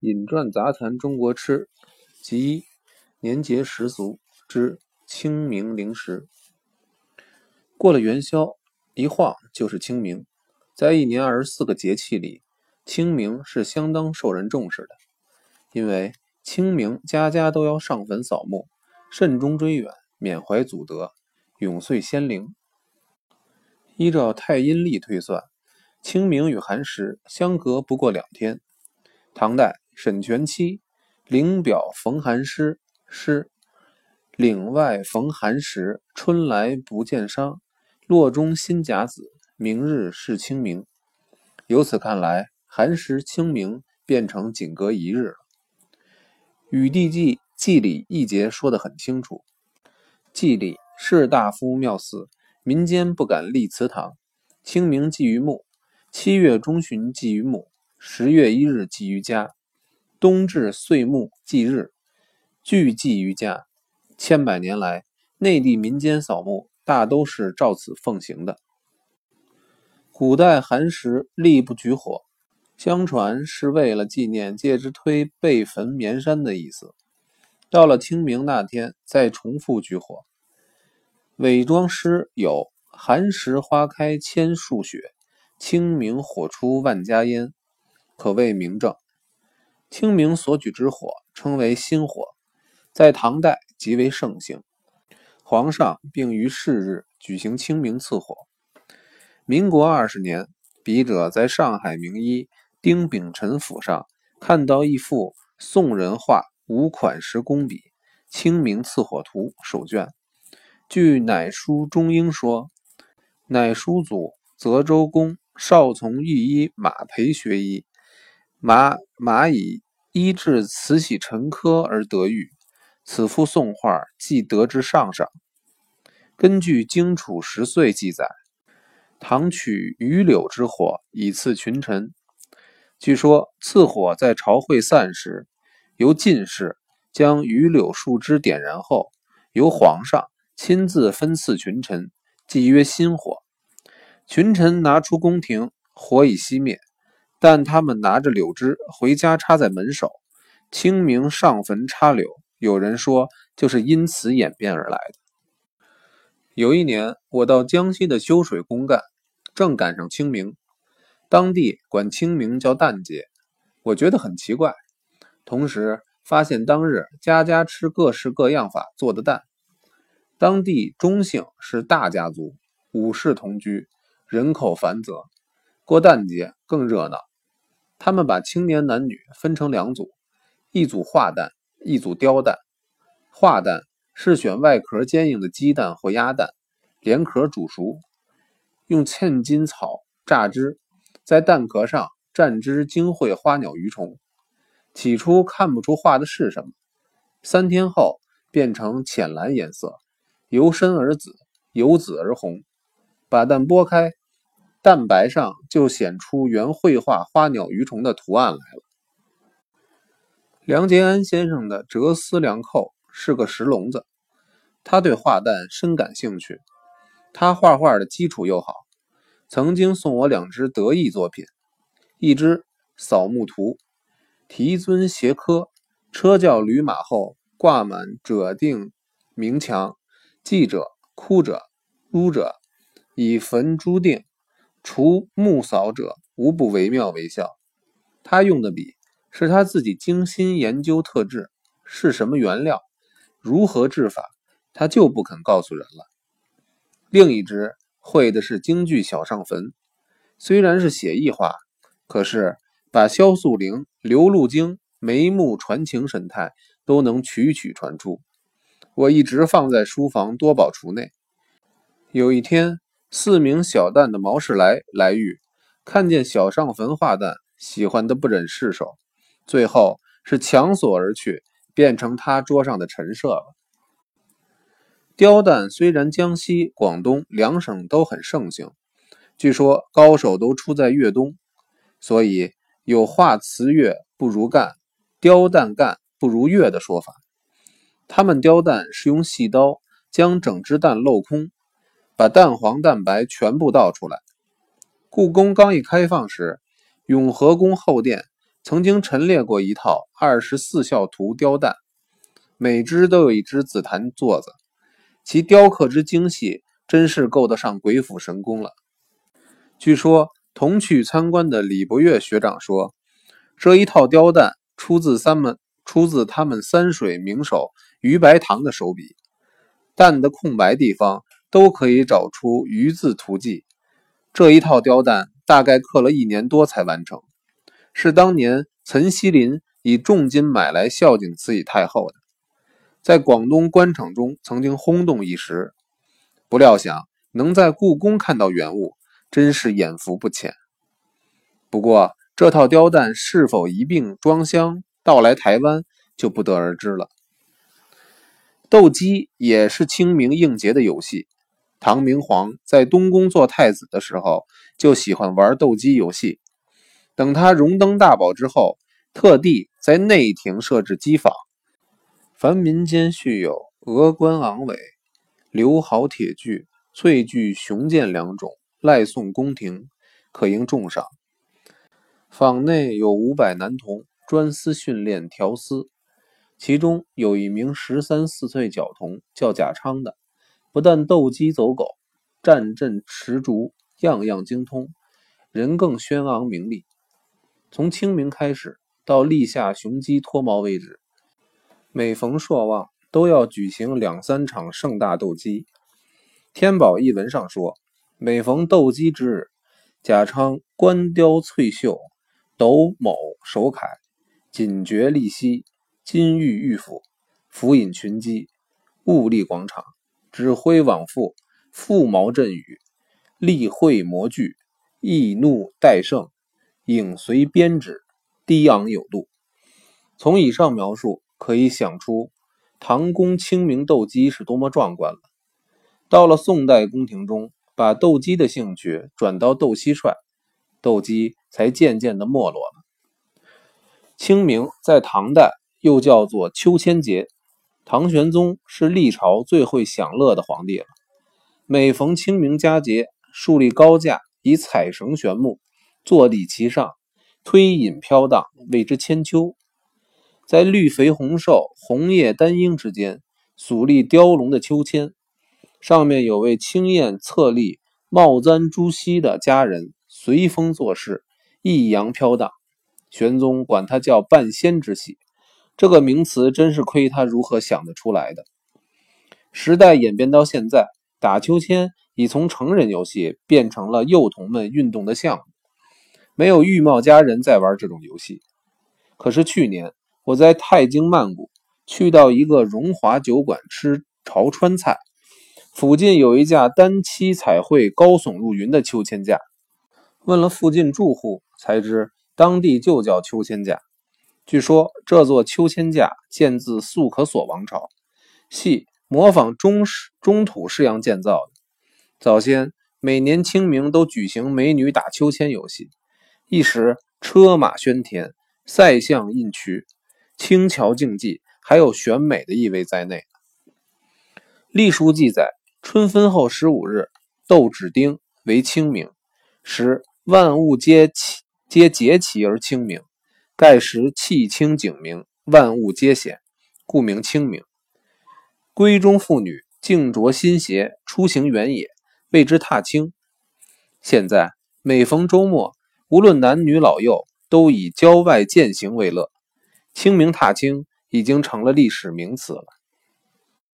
引传杂谈中国吃及年节时俗之清明零食。过了元宵，一晃就是清明。在一年二十四个节气里，清明是相当受人重视的，因为清明家家都要上坟扫墓，慎终追远，缅怀祖德，永岁先灵。依照太阴历推算。清明与寒食相隔不过两天。唐代沈佺期《岭表逢寒诗》诗：“岭外逢寒食，春来不见商。洛中新甲子，明日是清明。”由此看来，寒食清明变成仅隔一日了。《禹帝纪》纪里一节说得很清楚：“纪里士大夫庙祀，民间不敢立祠堂。清明祭于墓。”七月中旬祭于墓，十月一日祭于家，冬至岁暮祭日，俱祭于家。千百年来，内地民间扫墓大都是照此奉行的。古代寒食立不举火，相传是为了纪念介之推被焚绵山的意思。到了清明那天再重复举火。伪装诗有“寒食花开千树雪”。清明火出万家烟，可谓明证。清明所举之火称为新火，在唐代极为盛行。皇上并于是日举行清明赐火。民国二十年，笔者在上海名医丁秉辰府上看到一幅宋人画五款石工笔《清明赐火图》手卷。据乃书中英说，乃书祖泽州公。少从御医马培学医，马马以医治慈禧沉疴而得愈。此幅宋画即得之上赏。根据《荆楚十岁》记载，唐取榆柳之火以赐群臣。据说赐火在朝会散时，由进士将榆柳树枝点燃后，由皇上亲自分赐群臣，即曰新火。群臣拿出宫廷，火已熄灭，但他们拿着柳枝回家插在门首。清明上坟插柳，有人说就是因此演变而来的。有一年，我到江西的修水公干，正赶上清明，当地管清明叫蛋节，我觉得很奇怪。同时发现当日家家吃各式各样法做的蛋。当地中姓是大家族，五世同居。人口繁泽，过蛋节更热闹。他们把青年男女分成两组，一组化蛋，一组雕蛋。化蛋是选外壳坚硬的鸡蛋或鸭蛋，连壳煮熟，用嵌金草榨汁，在蛋壳上蘸汁精绘花鸟鱼虫。起初看不出画的是什么，三天后变成浅蓝颜色，由深而紫，由紫而红。把蛋剥开。蛋白上就显出原绘画花鸟鱼虫的图案来了。梁杰安先生的哲思良寇是个石聋子，他对画蛋深感兴趣。他画画的基础又好，曾经送我两只得意作品：一只《扫墓图》，题尊斜刻，车轿驴马后挂满者定明墙，记者、哭者、撸者，以坟朱定。除木扫者，无不惟妙惟肖。他用的笔是他自己精心研究特制，是什么原料，如何制法，他就不肯告诉人了。另一支绘的是京剧小上坟，虽然是写意画，可是把萧素玲、刘路京眉目传情神态都能曲曲传出。我一直放在书房多宝橱内。有一天。四名小旦的毛世来来遇，看见小上坟画旦，喜欢的不忍释手，最后是强索而去，变成他桌上的陈设了。雕旦虽然江西、广东两省都很盛行，据说高手都出在粤东，所以有画瓷月不如干，雕旦干不如月的说法。他们雕蛋是用细刀将整只蛋镂空。把蛋黄蛋白全部倒出来。故宫刚一开放时，永和宫后殿曾经陈列过一套二十四孝图雕蛋，每只都有一只紫檀座子，其雕刻之精细，真是够得上鬼斧神工了。据说同去参观的李博岳学长说，这一套雕蛋出自三们出自他们三水名手于白堂的手笔，蛋的空白地方都可以找出“鱼”字图迹。这一套雕蛋大概刻了一年多才完成。是当年岑锡林以重金买来孝敬慈禧太后的，在广东官场中曾经轰动一时。不料想能在故宫看到原物，真是眼福不浅。不过这套雕蛋是否一并装箱到来台湾，就不得而知了。斗鸡也是清明应节的游戏。唐明皇在东宫做太子的时候，就喜欢玩斗鸡游戏。等他荣登大宝之后，特地在内廷设置机坊，凡民间蓄有峨冠昂尾、流毫铁具、翠具雄剑两种，赖送宫廷，可应重赏。坊内有五百男童专司训练调丝，其中有一名十三四岁角童叫贾昌的，不但斗鸡走狗、战阵持竹，样样精通，人更轩昂名利。从清明开始，到立夏雄鸡脱毛为止，每逢朔望都要举行两三场盛大斗鸡。天宝一文上说，每逢斗鸡之日，贾昌冠雕翠绣，斗某手铠，锦爵利犀，金玉玉斧，斧引群鸡，兀立广场，指挥往复，负毛阵雨，立会模具，易怒待胜。影随编织，低昂有度。从以上描述可以想出，唐宫清明斗鸡是多么壮观了。到了宋代宫廷中，把斗鸡的兴趣转到斗蟋蟀，斗鸡才渐渐的没落了。清明在唐代又叫做秋千节，唐玄宗是历朝最会享乐的皇帝了。每逢清明佳节，树立高架，以彩绳悬木。坐立其上，推引飘荡，谓之千秋。在绿肥红瘦、红叶丹英之间，耸立雕龙的秋千，上面有位青燕侧立、帽簪珠玑的佳人随风作势，抑扬飘荡。玄宗管他叫半仙之戏，这个名词真是亏他如何想得出来的。时代演变到现在，打秋千已从成人游戏变成了幼童们运动的项目。没有玉貌佳人在玩这种游戏。可是去年我在泰京曼谷去到一个荣华酒馆吃潮川菜，附近有一架单七彩绘、高耸入云的秋千架。问了附近住户，才知当地就叫秋千架。据说这座秋千架建自素可索王朝，系模仿中中土式样建造的。早先每年清明都举行美女打秋千游戏。一时车马喧天，赛象印曲，轻巧竞技，还有选美的意味在内。历书记载，春分后十五日，斗指丁为清明，时万物皆起皆节齐而清明，盖时气清景明，万物皆显，故名清明。闺中妇女静着新鞋出行原野，谓之踏青。现在每逢周末。无论男女老幼，都以郊外践行为乐。清明踏青已经成了历史名词了。